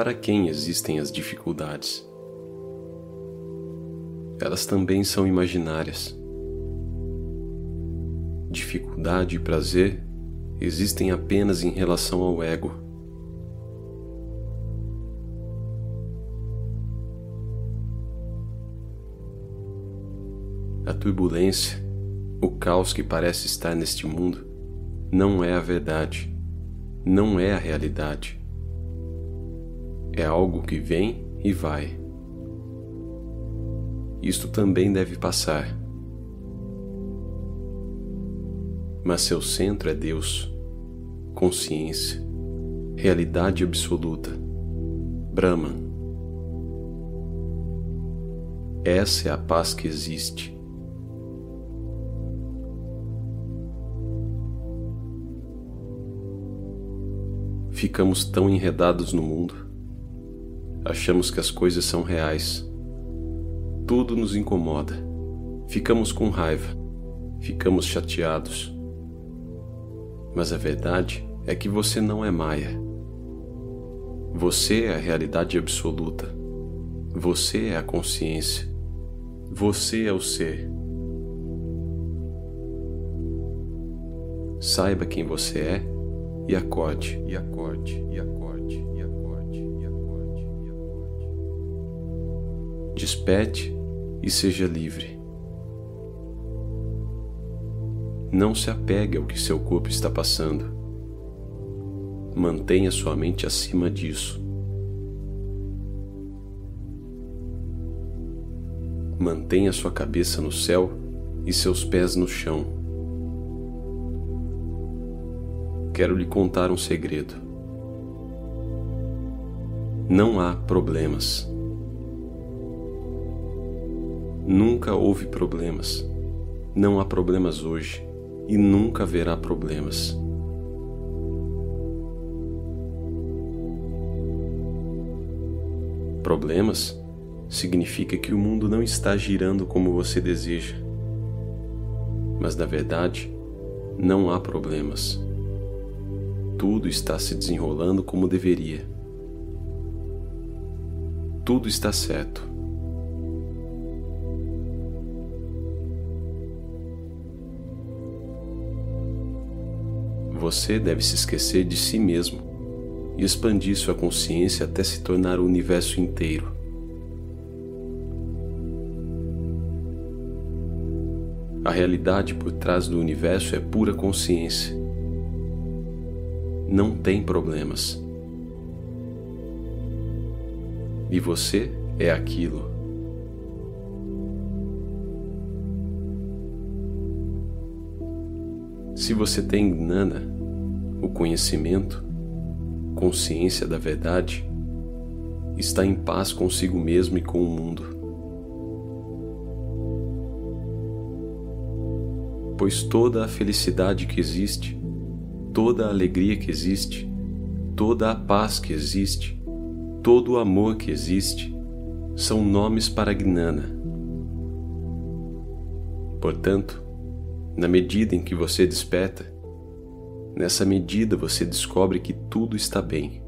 para quem existem as dificuldades. Elas também são imaginárias. Dificuldade e prazer existem apenas em relação ao ego. A turbulência, o caos que parece estar neste mundo, não é a verdade, não é a realidade. É algo que vem e vai. Isto também deve passar. Mas seu centro é Deus, consciência, realidade absoluta, Brahman. Essa é a paz que existe. Ficamos tão enredados no mundo. Achamos que as coisas são reais. Tudo nos incomoda. Ficamos com raiva. Ficamos chateados. Mas a verdade é que você não é Maia. Você é a realidade absoluta. Você é a consciência. Você é o ser. Saiba quem você é e acorde, e acorde, e acorde, Despete e seja livre. Não se apegue ao que seu corpo está passando. Mantenha sua mente acima disso. Mantenha sua cabeça no céu e seus pés no chão. quero lhe contar um segredo. Não há problemas. Nunca houve problemas. Não há problemas hoje e nunca haverá problemas. Problemas significa que o mundo não está girando como você deseja. Mas na verdade, não há problemas tudo está se desenrolando como deveria. Tudo está certo. Você deve se esquecer de si mesmo e expandir sua consciência até se tornar o universo inteiro. A realidade por trás do universo é pura consciência não tem problemas. E você é aquilo. Se você tem Gnana, o conhecimento, consciência da verdade, está em paz consigo mesmo e com o mundo. Pois toda a felicidade que existe toda a alegria que existe, toda a paz que existe, todo o amor que existe, são nomes para Gnana. Portanto, na medida em que você desperta, nessa medida você descobre que tudo está bem.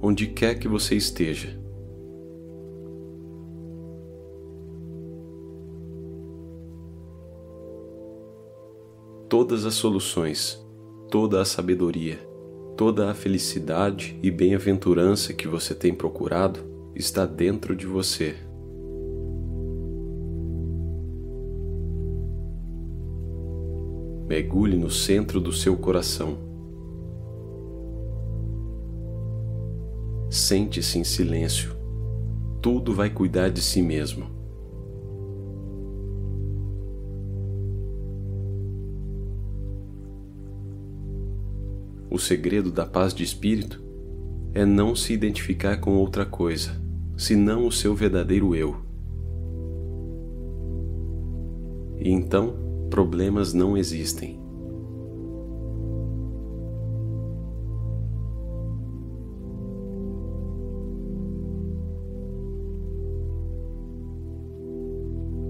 Onde quer que você esteja, todas as soluções, toda a sabedoria, toda a felicidade e bem-aventurança que você tem procurado está dentro de você. Mergulhe no centro do seu coração. Sente-se em silêncio. Tudo vai cuidar de si mesmo. O segredo da paz de espírito é não se identificar com outra coisa, senão o seu verdadeiro eu. E então, problemas não existem.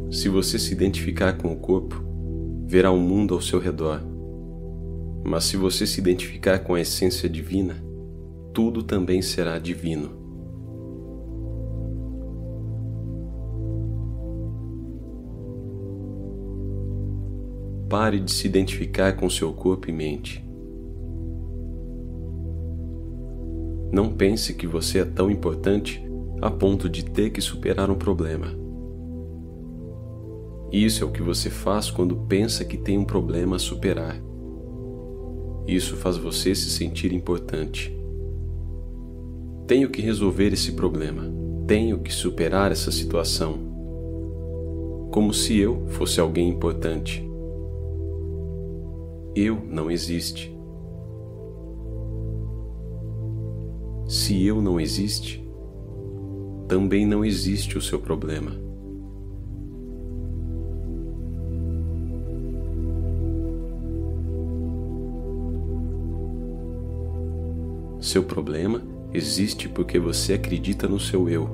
Se você se identificar com o corpo, verá o mundo ao seu redor mas se você se identificar com a essência divina, tudo também será divino. Pare de se identificar com seu corpo e mente. Não pense que você é tão importante a ponto de ter que superar um problema. Isso é o que você faz quando pensa que tem um problema a superar. Isso faz você se sentir importante. Tenho que resolver esse problema. Tenho que superar essa situação. Como se eu fosse alguém importante. Eu não existe. Se eu não existe, também não existe o seu problema. Seu problema existe porque você acredita no seu eu.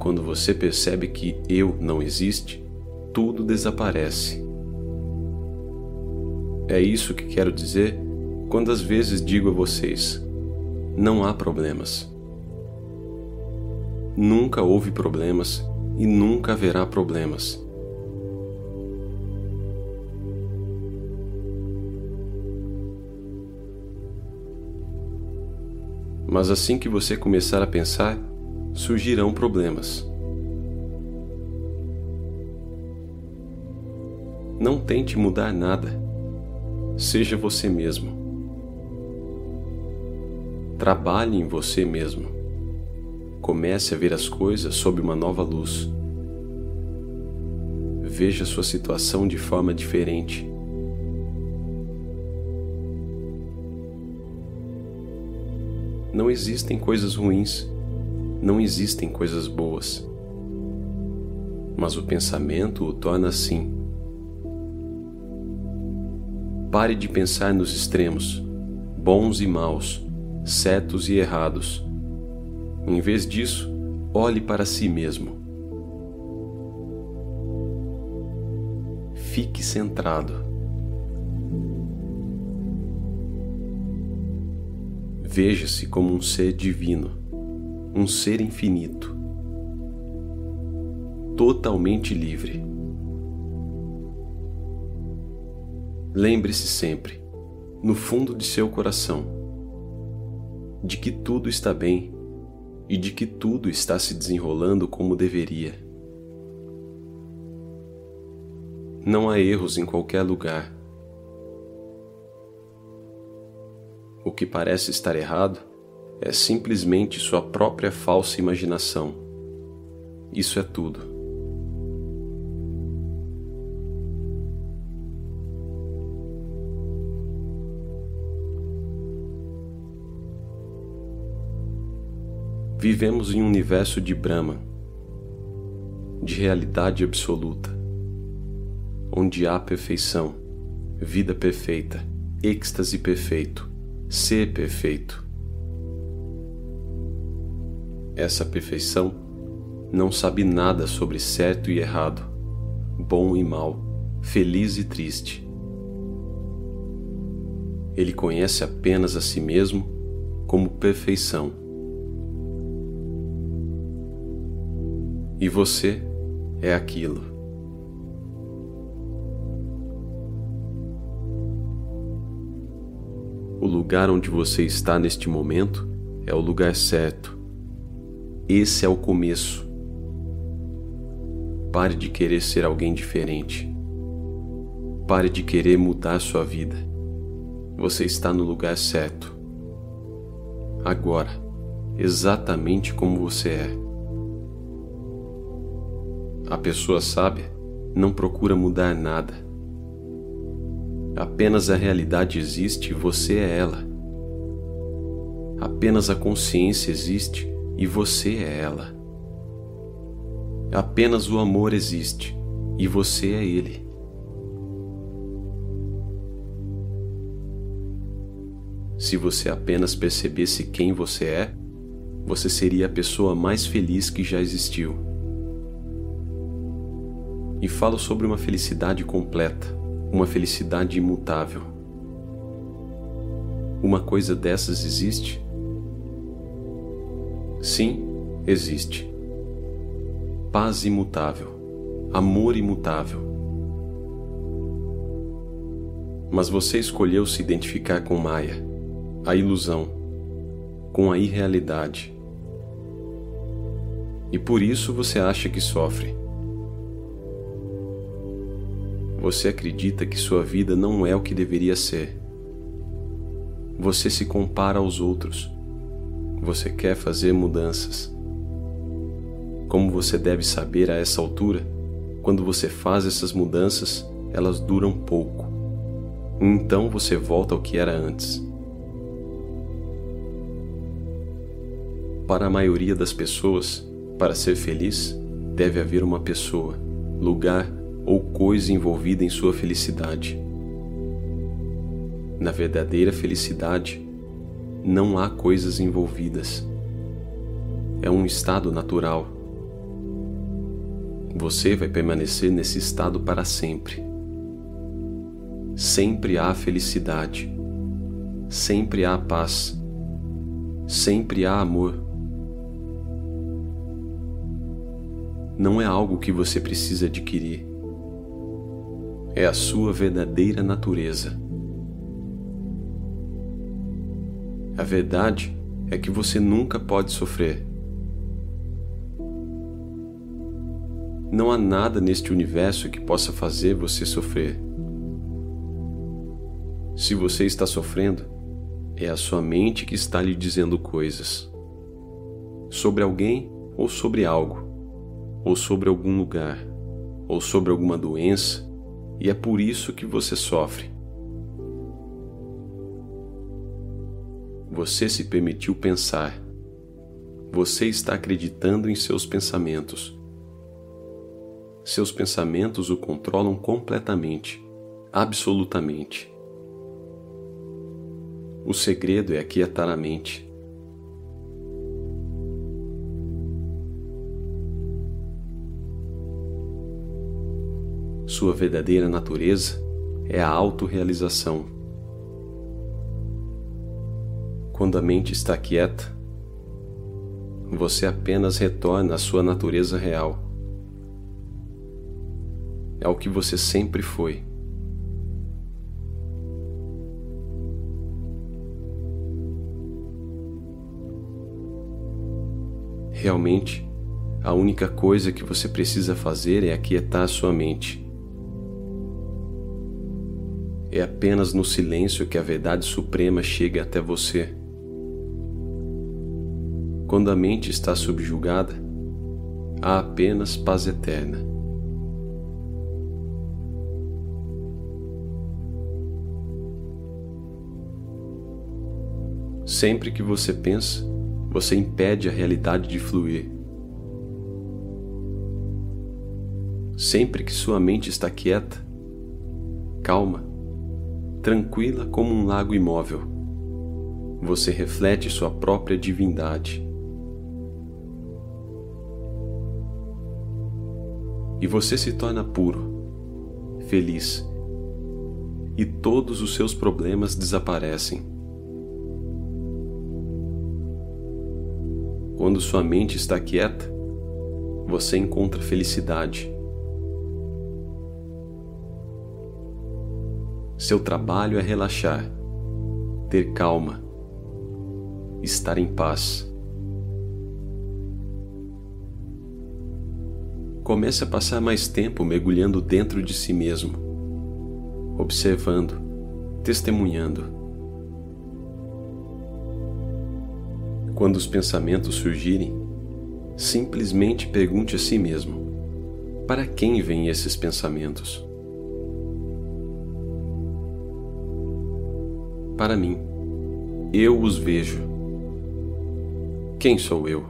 Quando você percebe que eu não existe, tudo desaparece. É isso que quero dizer quando às vezes digo a vocês: não há problemas. Nunca houve problemas e nunca haverá problemas. Mas assim que você começar a pensar, surgirão problemas. Não tente mudar nada. Seja você mesmo. Trabalhe em você mesmo. Comece a ver as coisas sob uma nova luz. Veja sua situação de forma diferente. Não existem coisas ruins, não existem coisas boas. Mas o pensamento o torna assim. Pare de pensar nos extremos, bons e maus, certos e errados. Em vez disso, olhe para si mesmo. Fique centrado. Veja-se como um ser divino, um ser infinito, totalmente livre. Lembre-se sempre, no fundo de seu coração, de que tudo está bem e de que tudo está se desenrolando como deveria. Não há erros em qualquer lugar O que parece estar errado é simplesmente sua própria falsa imaginação. Isso é tudo. Vivemos em um universo de Brahma, de realidade absoluta, onde há perfeição, vida perfeita, êxtase perfeito ser perfeito. Essa perfeição não sabe nada sobre certo e errado, bom e mal, feliz e triste. Ele conhece apenas a si mesmo como perfeição. E você é aquilo. O lugar onde você está neste momento é o lugar certo. Esse é o começo. Pare de querer ser alguém diferente. Pare de querer mudar sua vida. Você está no lugar certo. Agora, exatamente como você é. A pessoa sábia não procura mudar nada Apenas a realidade existe e você é ela. Apenas a consciência existe e você é ela. Apenas o amor existe e você é ele. Se você apenas percebesse quem você é, você seria a pessoa mais feliz que já existiu. E falo sobre uma felicidade completa uma felicidade imutável. Uma coisa dessas existe? Sim, existe. Paz imutável, amor imutável. Mas você escolheu se identificar com Maia, a ilusão, com a irrealidade. E por isso você acha que sofre. Você acredita que sua vida não é o que deveria ser. Você se compara aos outros. Você quer fazer mudanças. Como você deve saber a essa altura, quando você faz essas mudanças, elas duram pouco. Então você volta ao que era antes. Para a maioria das pessoas, para ser feliz, deve haver uma pessoa, lugar ou coisa envolvida em sua felicidade. Na verdadeira felicidade, não há coisas envolvidas. É um estado natural. Você vai permanecer nesse estado para sempre. Sempre há felicidade. Sempre há paz. Sempre há amor. Não é algo que você precisa adquirir é a sua verdadeira natureza. A verdade é que você nunca pode sofrer. Não há nada neste universo que possa fazer você sofrer. Se você está sofrendo, é a sua mente que está lhe dizendo coisas sobre alguém ou sobre algo, ou sobre algum lugar, ou sobre alguma doença, e é por isso que você sofre. Você se permitiu pensar. Você está acreditando em seus pensamentos. Seus pensamentos o controlam completamente, absolutamente. O segredo é aquietar a mente. Sua verdadeira natureza é a autorrealização. Quando a mente está quieta, você apenas retorna à sua natureza real. É o que você sempre foi. Realmente, a única coisa que você precisa fazer é aquietar sua mente. É apenas no silêncio que a verdade suprema chega até você. Quando a mente está subjugada, há apenas paz eterna. Sempre que você pensa, você impede a realidade de fluir. Sempre que sua mente está quieta, calma, tranquila como um lago imóvel. Você reflete sua própria divindade. E você se torna puro, feliz, e todos os seus problemas desaparecem. Quando sua mente está quieta, você encontra felicidade Seu trabalho é relaxar, ter calma, estar em paz. Comece a passar mais tempo mergulhando dentro de si mesmo, observando, testemunhando. Quando os pensamentos surgirem, simplesmente pergunte a si mesmo: para quem vêm esses pensamentos? Para mim. Eu os vejo. Quem sou eu?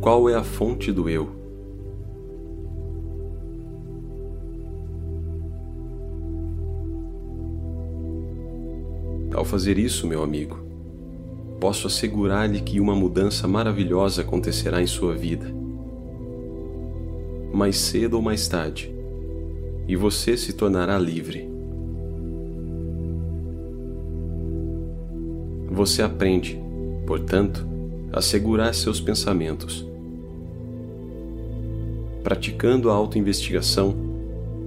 Qual é a fonte do eu? Ao fazer isso, meu amigo, posso assegurar-lhe que uma mudança maravilhosa acontecerá em sua vida mais cedo ou mais tarde, e você se tornará livre. Você aprende, portanto, a segurar seus pensamentos. Praticando a autoinvestigação,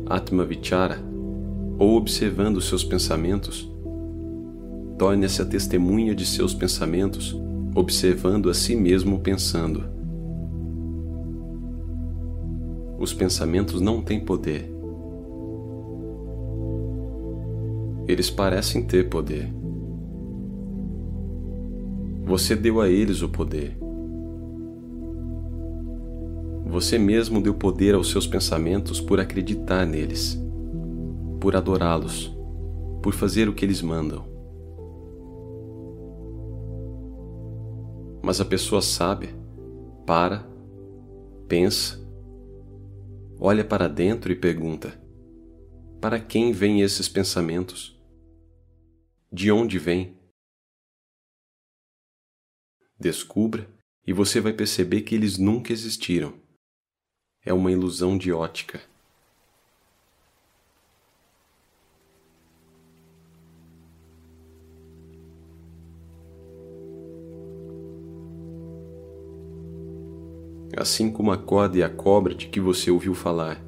Atma Vichara, ou observando seus pensamentos, torne-se a testemunha de seus pensamentos, observando a si mesmo pensando. Os pensamentos não têm poder. Eles parecem ter poder. Você deu a eles o poder. Você mesmo deu poder aos seus pensamentos por acreditar neles, por adorá-los, por fazer o que eles mandam. Mas a pessoa sabe, para, pensa, olha para dentro e pergunta: Para quem vêm esses pensamentos? De onde vêm? Descubra e você vai perceber que eles nunca existiram. É uma ilusão de ótica. Assim como a corda e a cobra de que você ouviu falar.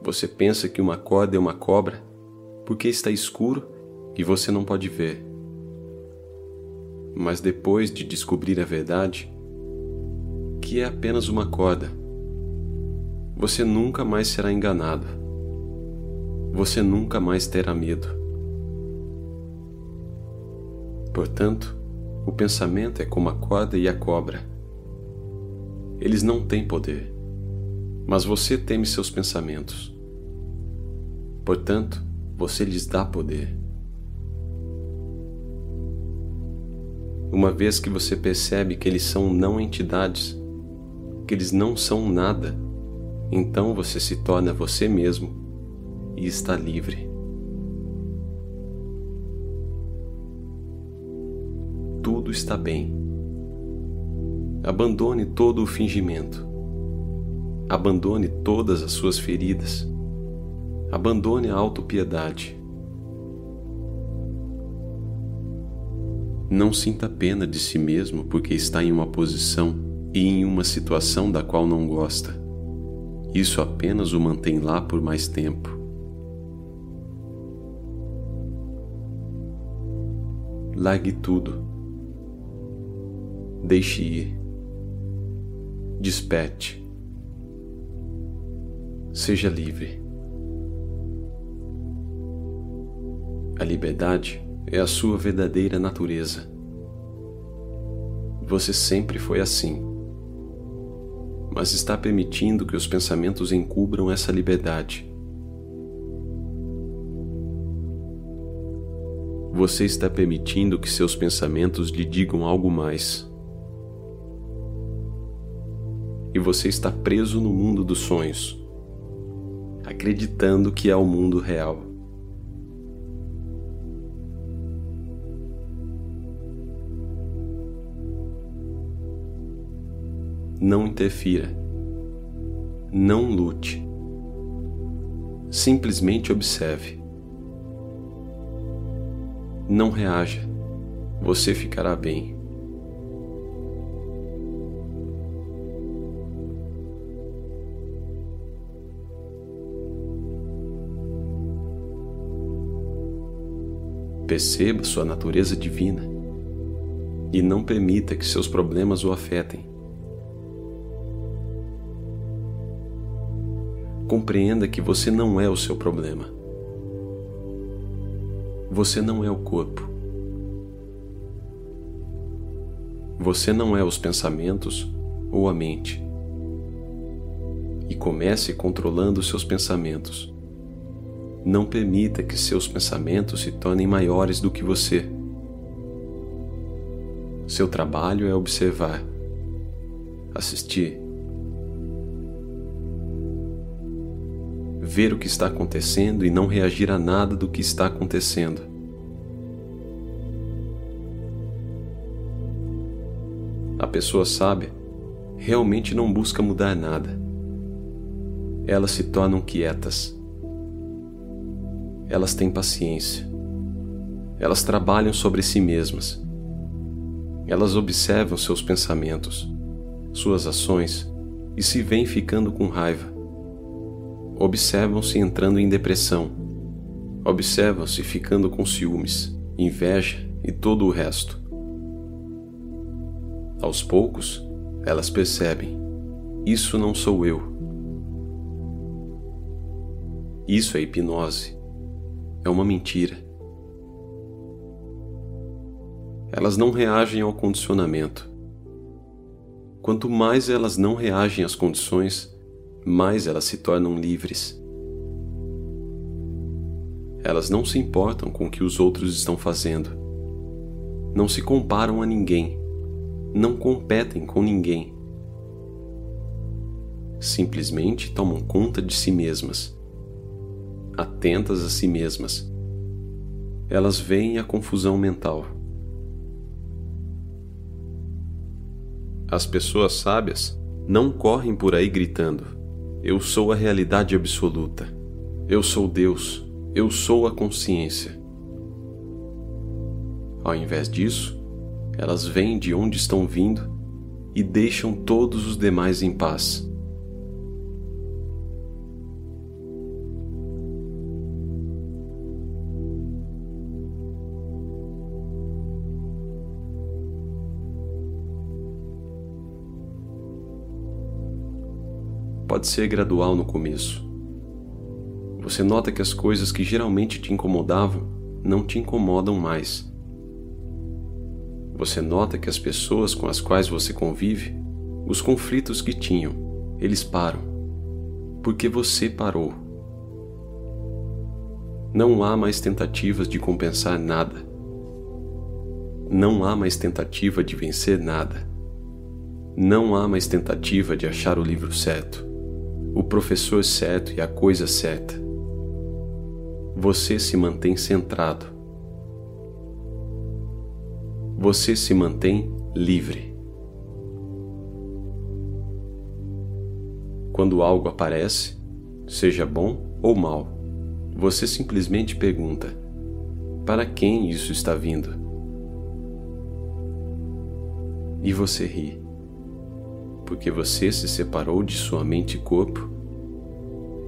Você pensa que uma corda é uma cobra porque está escuro e você não pode ver. Mas depois de descobrir a verdade, que é apenas uma corda, você nunca mais será enganado. Você nunca mais terá medo. Portanto, o pensamento é como a corda e a cobra eles não têm poder, mas você teme seus pensamentos. Portanto, você lhes dá poder. Uma vez que você percebe que eles são não entidades, que eles não são nada, então você se torna você mesmo e está livre. Tudo está bem. Abandone todo o fingimento. Abandone todas as suas feridas. Abandone a autopiedade. Não sinta pena de si mesmo porque está em uma posição e em uma situação da qual não gosta. Isso apenas o mantém lá por mais tempo. Largue tudo. Deixe ir desperte. Seja livre. A liberdade é a sua verdadeira natureza. Você sempre foi assim, mas está permitindo que os pensamentos encubram essa liberdade. Você está permitindo que seus pensamentos lhe digam algo mais e você está preso no mundo dos sonhos, acreditando que é o mundo real. Não interfira. Não lute. Simplesmente observe. Não reaja. Você ficará bem. Perceba sua natureza divina e não permita que seus problemas o afetem. Compreenda que você não é o seu problema. Você não é o corpo. Você não é os pensamentos ou a mente. E comece controlando seus pensamentos não permita que seus pensamentos se tornem maiores do que você. Seu trabalho é observar, assistir, ver o que está acontecendo e não reagir a nada do que está acontecendo. A pessoa sábia realmente não busca mudar nada elas se tornam quietas. Elas têm paciência. Elas trabalham sobre si mesmas. Elas observam seus pensamentos, suas ações e se veem ficando com raiva. Observam-se entrando em depressão. Observam-se ficando com ciúmes, inveja e todo o resto. Aos poucos, elas percebem: isso não sou eu. Isso é hipnose. É uma mentira. Elas não reagem ao condicionamento. Quanto mais elas não reagem às condições, mais elas se tornam livres. Elas não se importam com o que os outros estão fazendo. Não se comparam a ninguém. Não competem com ninguém. Simplesmente tomam conta de si mesmas. Atentas a si mesmas. Elas veem a confusão mental As pessoas sábias não correm por aí gritando: Eu sou a realidade absoluta. Eu sou Deus. Eu sou a consciência. Ao invés disso, elas vêm de onde estão vindo e deixam todos os demais em paz. Pode ser gradual no começo. Você nota que as coisas que geralmente te incomodavam não te incomodam mais. Você nota que as pessoas com as quais você convive, os conflitos que tinham, eles param. Porque você parou. Não há mais tentativas de compensar nada. Não há mais tentativa de vencer nada. Não há mais tentativa de achar o livro certo o professor certo e a coisa certa. Você se mantém centrado. Você se mantém livre. Quando algo aparece, seja bom ou mal, você simplesmente pergunta: para quem isso está vindo? E você ri porque você se separou de sua mente e corpo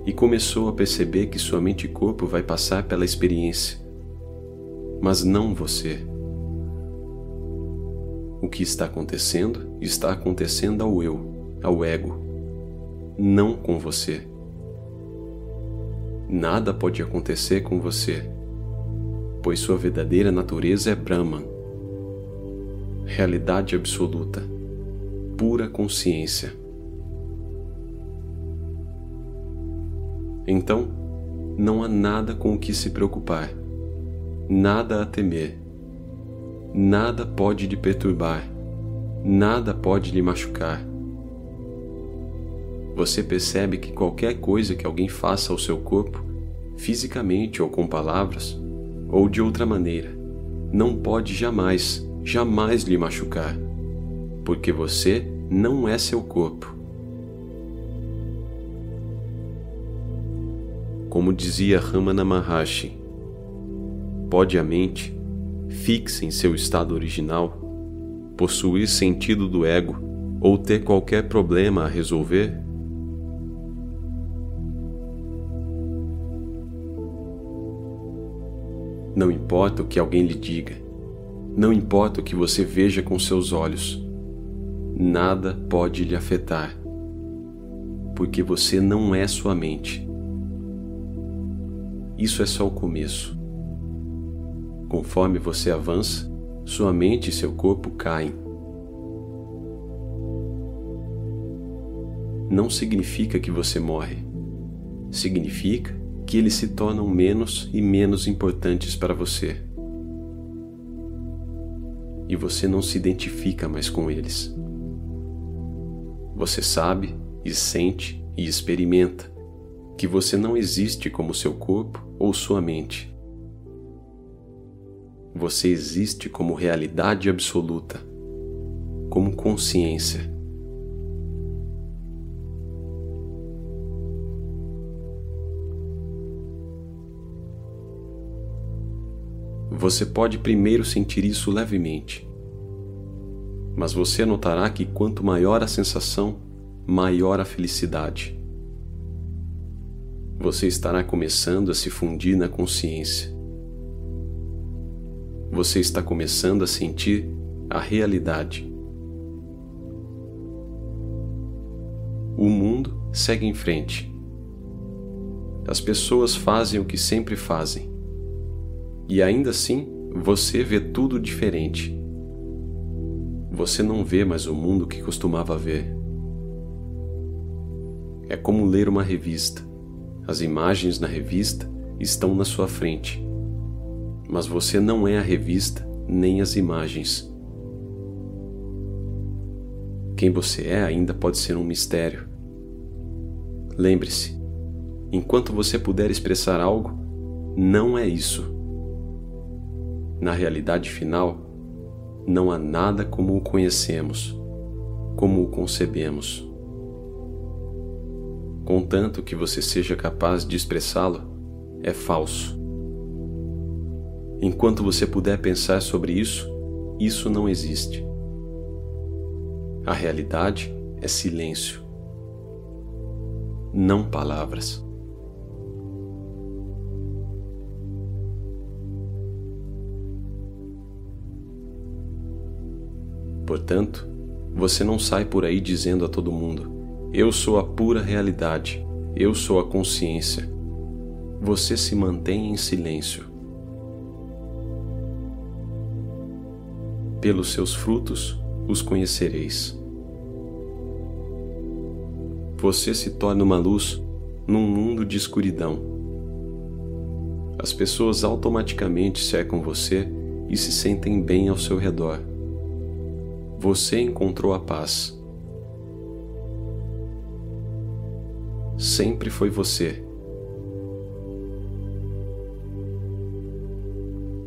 e começou a perceber que sua mente e corpo vai passar pela experiência, mas não você. O que está acontecendo está acontecendo ao eu, ao ego, não com você. Nada pode acontecer com você, pois sua verdadeira natureza é Brahman, realidade absoluta pura consciência. Então, não há nada com o que se preocupar, nada a temer, nada pode lhe perturbar, nada pode lhe machucar. Você percebe que qualquer coisa que alguém faça ao seu corpo, fisicamente ou com palavras, ou de outra maneira, não pode jamais, jamais lhe machucar porque você não é seu corpo. Como dizia Ramana Maharshi, pode a mente, fixa em seu estado original, possuir sentido do ego ou ter qualquer problema a resolver? Não importa o que alguém lhe diga, não importa o que você veja com seus olhos, nada pode lhe afetar, porque você não é sua mente. Isso é só o começo. Conforme você avança, sua mente e seu corpo caem. Não significa que você morre. Significa que eles se tornam menos e menos importantes para você. E você não se identifica mais com eles. Você sabe, e sente, e experimenta que você não existe como seu corpo ou sua mente. Você existe como realidade absoluta, como consciência. Você pode primeiro sentir isso levemente mas você notará que quanto maior a sensação, maior a felicidade. Você estará começando a se fundir na consciência. Você está começando a sentir a realidade. O mundo segue em frente. As pessoas fazem o que sempre fazem. E ainda assim, você vê tudo diferente. Você não vê mais o mundo que costumava ver. É como ler uma revista. As imagens na revista estão na sua frente. Mas você não é a revista nem as imagens. Quem você é ainda pode ser um mistério. Lembre-se, enquanto você puder expressar algo, não é isso. Na realidade final, não há nada como o conhecemos, como o concebemos. Contanto que você seja capaz de expressá-lo, é falso. Enquanto você puder pensar sobre isso, isso não existe. A realidade é silêncio, não palavras. Portanto, você não sai por aí dizendo a todo mundo: Eu sou a pura realidade, eu sou a consciência. Você se mantém em silêncio. Pelos seus frutos os conhecereis. Você se torna uma luz num mundo de escuridão. As pessoas automaticamente cercam você e se sentem bem ao seu redor você encontrou a paz. Sempre foi você.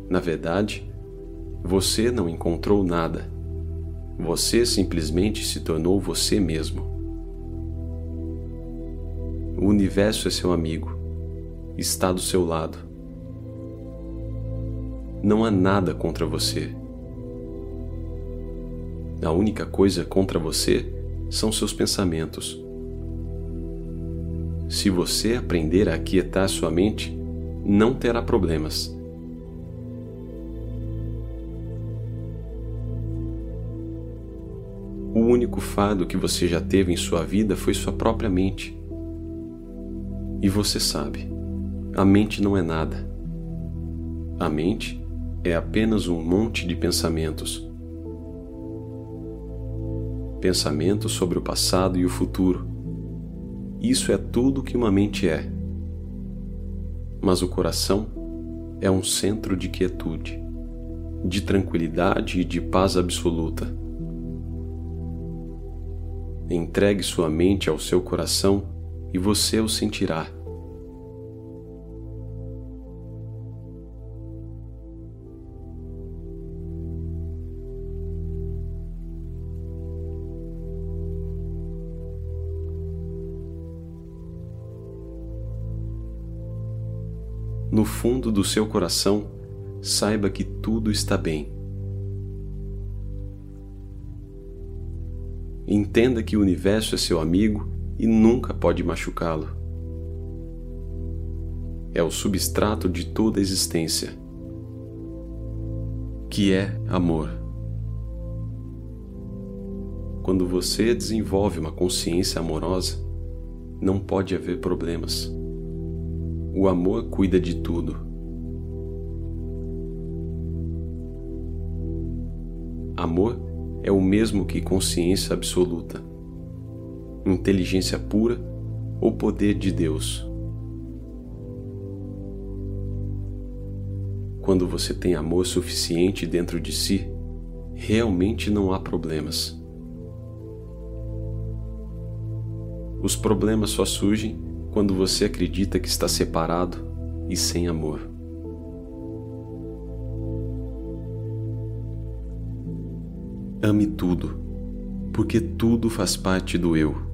Na verdade, você não encontrou nada. Você simplesmente se tornou você mesmo. O universo é seu amigo, está do seu lado. Não há nada contra você. A única coisa contra você são seus pensamentos. Se você aprender a aquietar sua mente, não terá problemas. O único fado que você já teve em sua vida foi sua própria mente. E você sabe, a mente não é nada. A mente é apenas um monte de pensamentos pensamentos sobre o passado e o futuro. Isso é tudo que uma mente é. Mas o coração é um centro de quietude, de tranquilidade e de paz absoluta. Entregue sua mente ao seu coração e você o sentirá. Fundo do seu coração, saiba que tudo está bem. Entenda que o universo é seu amigo e nunca pode machucá-lo. É o substrato de toda a existência, que é amor. Quando você desenvolve uma consciência amorosa, não pode haver problemas. O amor cuida de tudo. Amor é o mesmo que consciência absoluta, inteligência pura ou poder de Deus. Quando você tem amor suficiente dentro de si, realmente não há problemas. Os problemas só surgem quando você acredita que está separado e sem amor. Ame tudo, porque tudo faz parte do eu.